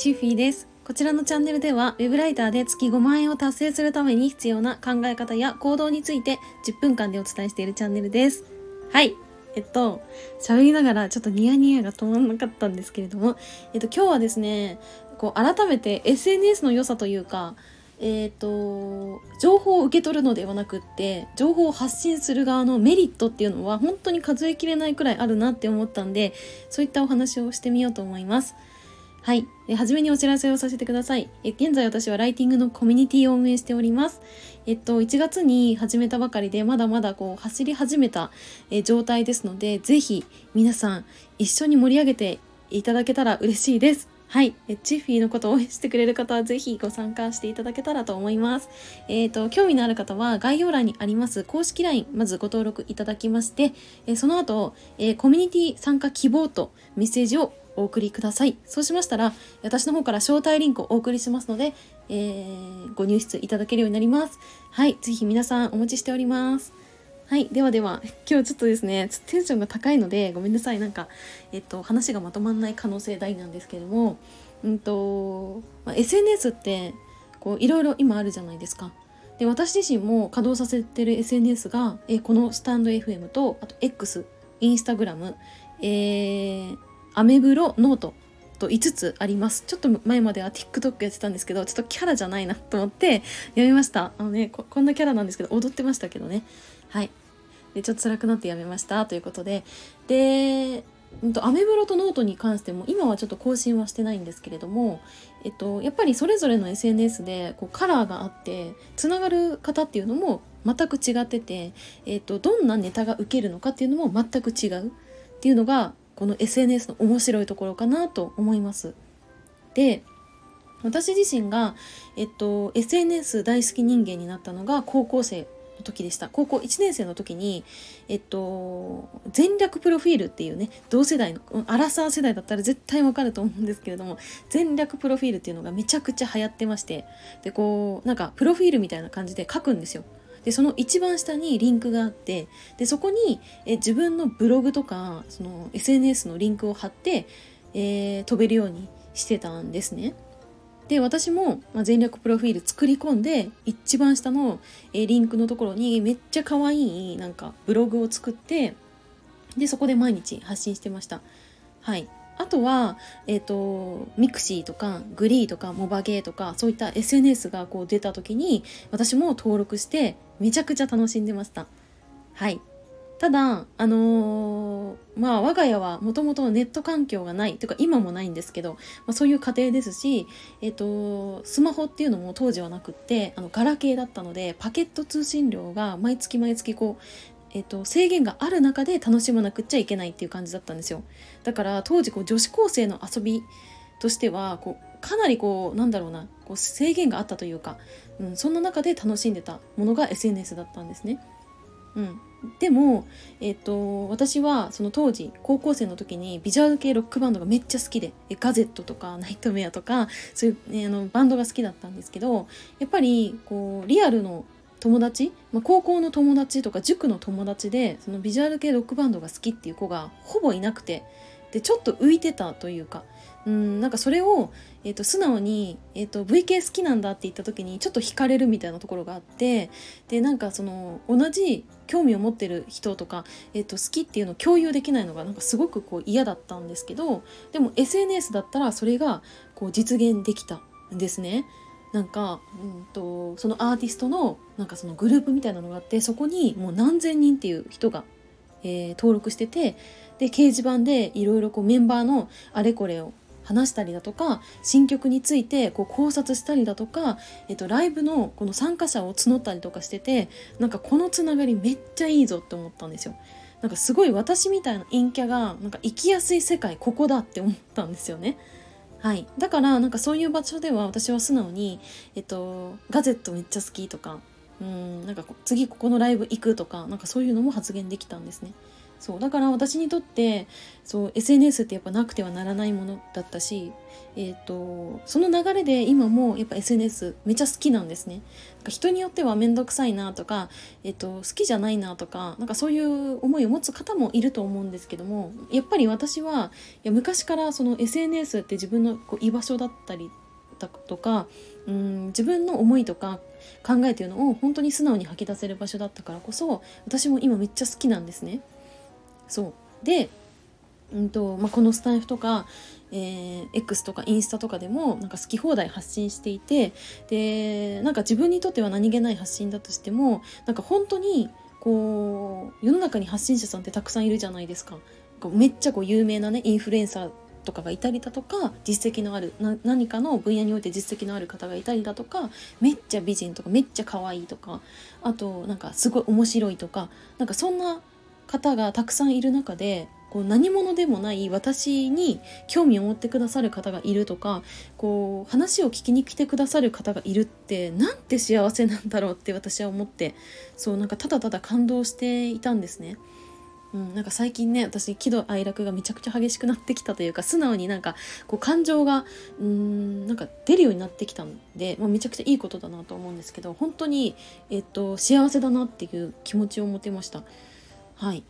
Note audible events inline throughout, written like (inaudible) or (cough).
チーフィーです。こちらのチャンネルでは web ライターで月5万円を達成するために必要な考え方や行動について10分間でお伝えしているチャンネルです。はい。えっと喋りながらちょっとニヤニヤが止まらなかったんですけれどもえっと今日はですねこう改めて SNS の良さというかえーと、情報を受け取るのではなくって情報を発信する側のメリットっていうのは本当に数えきれないくらいあるなって思ったんでそういったお話をしてみようと思います。はい。で、初めにお知らせをさせてください。え現在私はライティングのコミュニティを運営しております。えっと、1月に始めたばかりで、まだまだこう、走り始めた、え状態ですので、ぜひ皆さん一緒に盛り上げていただけたら嬉しいです。はい。えチッフィーのことを応援してくれる方はぜひご参加していただけたらと思います。えっ、と、興味のある方は概要欄にあります公式 LINE、まずご登録いただきまして、え、その後、え、コミュニティ参加希望とメッセージをお送りください。そうしましたら、私の方から招待リンクをお送りしますので、えー、ご入室いただけるようになります。はい。ぜひ皆さんお待ちしております。はい。ではでは、今日ちょっとですね、テンションが高いので、ごめんなさい。なんか、えっと、話がまとまんない可能性大なんですけれども、うんと、まあ、SNS って、こう、いろいろ今あるじゃないですか。で、私自身も稼働させてる SNS が、えこのスタンド FM と、あと X、インスタグラム、えー、アメブロ、ノートと5つあります。ちょっと前までは TikTok やってたんですけど、ちょっとキャラじゃないなと思ってやめました。あのねこ、こんなキャラなんですけど、踊ってましたけどね。はい。でちょっと辛くなってやめましたということででうんと、アメブロとノートに関しても今はちょっと更新はしてないんですけれども、えっと、やっぱりそれぞれの SNS でこうカラーがあってつながる方っていうのも全く違ってて、えっと、どんなネタが受けるのかっていうのも全く違うっていうのがこの SNS の面白いところかなと思います。で私自身が、えっと、SNS 大好き人間になったのが高校生の時でした高校1年生の時にえっと全略プロフィールっていうね同世代のアラサー世代だったら絶対わかると思うんですけれども全略プロフィールっていうのがめちゃくちゃ流行ってましてでこうなんかプロフィールみたいな感じで書くんですよでその一番下にリンクがあってでそこにえ自分のブログとかその SNS のリンクを貼って、えー、飛べるようにしてたんですね。で私も、まあ、全力プロフィール作り込んで一番下の、えリンクのところにめっちゃ可愛いなんかブログを作ってでそこで毎日発信してましたはいあとは、えっ、ー、と、 mixi とか、 GREE とか、モバゲーとか、そういった SNS がこう出た時に、私も登録して、めちゃくちゃ楽しんでました。はい。ただ、あのー、まあ我が家はもともとネット環境がないというか今もないんですけど、まあ、そういう家庭ですし、えっ、と、スマホっていうのも当時はなくってあのガラケーだったのでパケット通信料が毎月毎月こうえっと、制限がある中で楽しまなくっちゃいけないっていう感じだったんですよだから当時こう女子高生の遊びとしてはこうかなりこうなんだろうなこう制限があったというか、うん、そんな中で楽しんでたものが SNS だったんですね。うん、でも、えっと、私はその当時高校生の時にビジュアル系ロックバンドがめっちゃ好きでガゼットとかナイトメアとかそういう、ね、あのバンドが好きだったんですけどやっぱりこうリアルの友達、まあ、高校の友達とか塾の友達でそのビジュアル系ロックバンドが好きっていう子がほぼいなくてでちょっと浮いてたというかうんなんかそれを、えーと、素直に、えーと、VK 好きなんだって言った時にちょっと惹かれるみたいなところがあってでなんかその同じ興味を持ってる人とか、えーと、と好きっていうのを共有できないのがなんかすごくこう嫌だったんですけどでも SNS だったらそれがこう実現できたんですね。なんか、うんと、そのアーティストのなんかそのグループみたいなのがあってそこにもう何千人っていう人が、えー、登録しててで掲示板でいろいろメンバーのあれこれを話したりだとか新曲についてこう考察したりだとか、えっと、ライブのこの参加者を募ったりとかしててなんかこのつながりめっちゃいいぞって思ったんですよ。なんかすごい私みたいな陰キャがなんか生きやすい世界ここだって思ったんですよね。はい、だからなんかそういう場所では私は素直に、えっと、ガゼットめっちゃ好きとかうんなんか次ここのライブ行くとかなんかそういうのも発言できたんですね。そうだから私にとってそう SNS ってやっぱなくてはならないものだったし、えーと、その流れで今もやっぱ SNS めっちゃ好きなんですね。人によっては面倒くさいなとか、えーと、好きじゃないなとかなんかそういう思いを持つ方もいると思うんですけどもやっぱり私はいや昔からその SNS って自分のこう居場所だったりとかうん自分の思いとか考えていうのを本当に素直に吐き出せる場所だったからこそ私も今めっちゃ好きなんですね。そうで、うんとまあ、このスタイフとか、えー、X とかインスタとかでもなんか好き放題発信していてでなんか自分にとっては何気ない発信だとしてもなんか本当にこう世の中に発信者さんってたくさんいるじゃないですか。めっちゃこう有名なねインフルエンサーとかがいたりだとか実績のある何かの分野において実績のある方がいたりだとかめっちゃ美人とかめっちゃ可愛いとかあとなんかすごい面白いとかなんかそんな方がたくさんいる中でこう何者でもない私に興味を持ってくださる方がいるとかこう話を聞きに来てくださる方がいるってなんて幸せなんだろうって私は思ってそうなんかただただ感動していたんですね。うん、なんか最近ね私喜怒哀楽がめちゃくちゃ激しくなってきたというか素直になんかこう感情がうーんなんか出るようになってきたんで、まあ、めちゃくちゃいいことだなと思うんですけど本当に、えっと、幸せだなっていう気持ちを持てました。はい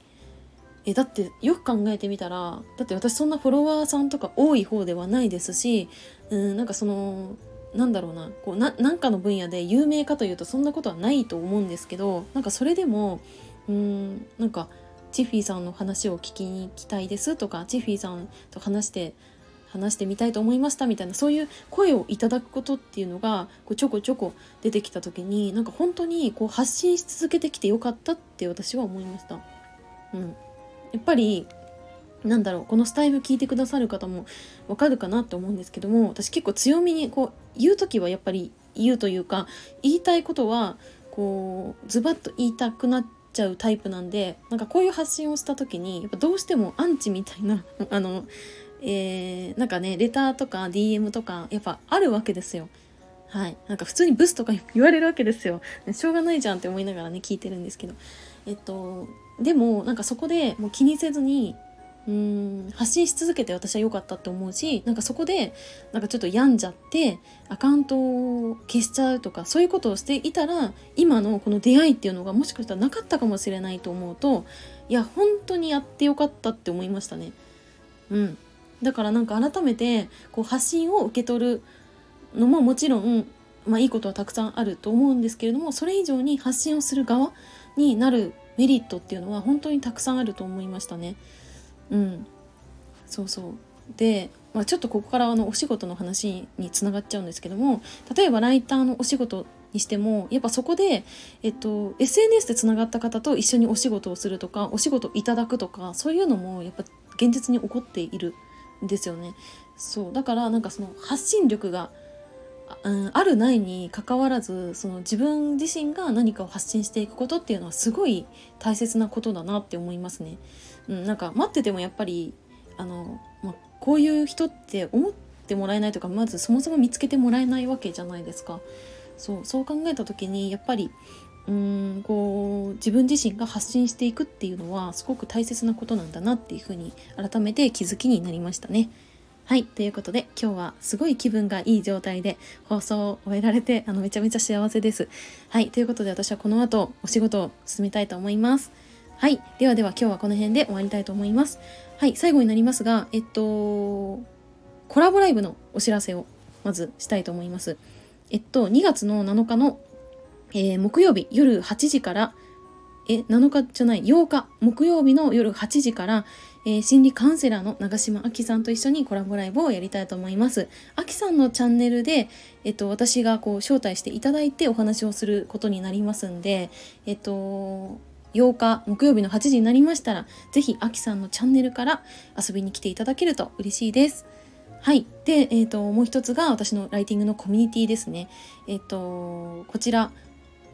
えだってよく考えてみたらだって私そんなフォロワーさんとか多い方ではないですしうんなんかそのなんだろうなこうなんかの分野で有名かというとそんなことはないと思うんですけどなんかそれでもうんなんかチフィーさんの話を聞きに行きたいですとかチフィーさんと話して話してみたいと思いましたみたいなそういう声をいただくことっていうのがこうちょこちょこ出てきた時になんか本当にこう発信し続けてきてよかったって私は思いました。うん、やっぱりなんだろうこのスタイル聞いてくださる方もわかるかなって思うんですけども私結構強めにこう言う時はやっぱり言うというか言いたいことはこうズバッと言いたくなっちゃうタイプなんでなんかこういう発信をした時にやっぱどうしてもアンチみたいな (laughs) あの、えー、なんかねレターとか DM とかやっぱあるわけですよ。はい。なんか普通にブスとか言われるわけですよ。しょうがないじゃんって思いながらね、聞いてるんですけど。えっと、でもなんかそこでもう気にせずにうん発信し続けて私は良かったって思うしなんかそこでなんかちょっと病んじゃってアカウントを消しちゃうとかそういうことをしていたら今のこの出会いっていうのがもしかしたらなかったかもしれないと思うといや本当にやってよかったって思いましたね。うん、だからなんか改めてこう発信を受け取るのももちろん、まあ、いいことはたくさんあると思うんですけれどもそれ以上に発信をする側になるメリットっていうのは本当にたくさんあると思いましたね。うん、そうそうで、まあ、ちょっとここからあのお仕事の話につながっちゃうんですけども例えばライターのお仕事にしてもやっぱそこで、えっと、SNS でつながった方と一緒にお仕事をするとかお仕事いただくとかそういうのもやっぱ現実に起こっているんですよね。そうだからなんかその発信力がうん、あるないにかかわらずその自分自身が何かを発信していくことっていうのはすごい大切なことだなって思いますね。うん、なんか待っててもやっぱりあの、まこういう人って思ってもらえないとかまずそもそも見つけてもらえないわけじゃないですか。そうそう考えた時にやっぱりうんこう自分自身が発信していくっていうのはすごく大切なことなんだなっていうふうに改めて気づきになりましたね。はい。ということで、今日はすごい気分がいい状態で放送を終えられて、あの、めちゃめちゃ幸せです。はい。ということで、私はこの後、お仕事を進めたいと思います。はい。ではでは、今日はこの辺で終わりたいと思います。はい。最後になりますが、えっと、コラボライブのお知らせを、まずしたいと思います。えっと、2月の7日の、えー、木曜日夜8時から、え、7日じゃない、8日、木曜日の夜8時から、えー、心理カウンセラーの長島あきさんと一緒にコラボライブをやりたいと思います。あきさんのチャンネルで、えっと、私がこう招待していただいてお話をすることになりますんで、えっと、8日木曜日の8時になりましたら、ぜひあきさんのチャンネルから遊びに来ていただけると嬉しいです。はい。で、えっ、と、もう一つが私のライティングのコミュニティですね。えっ、と、こちら、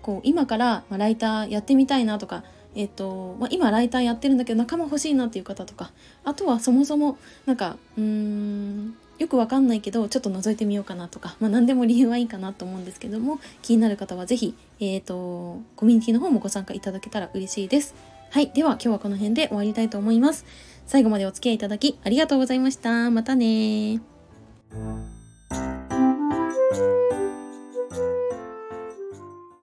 こう、今から、まライターやってみたいなとか、えっとまあ、今ライターやってるんだけど仲間欲しいなっていう方とかあとはそもそもなんかうーんよくわかんないけどちょっと覗いてみようかなとか、まあ、何でも理由はいいかなと思うんですけども気になる方は是非、えーと、コミュニティの方もご参加いただけたら嬉しいです。はい。では今日はこの辺で終わりたいと思います。最後までお付き合いいただきありがとうございました。またね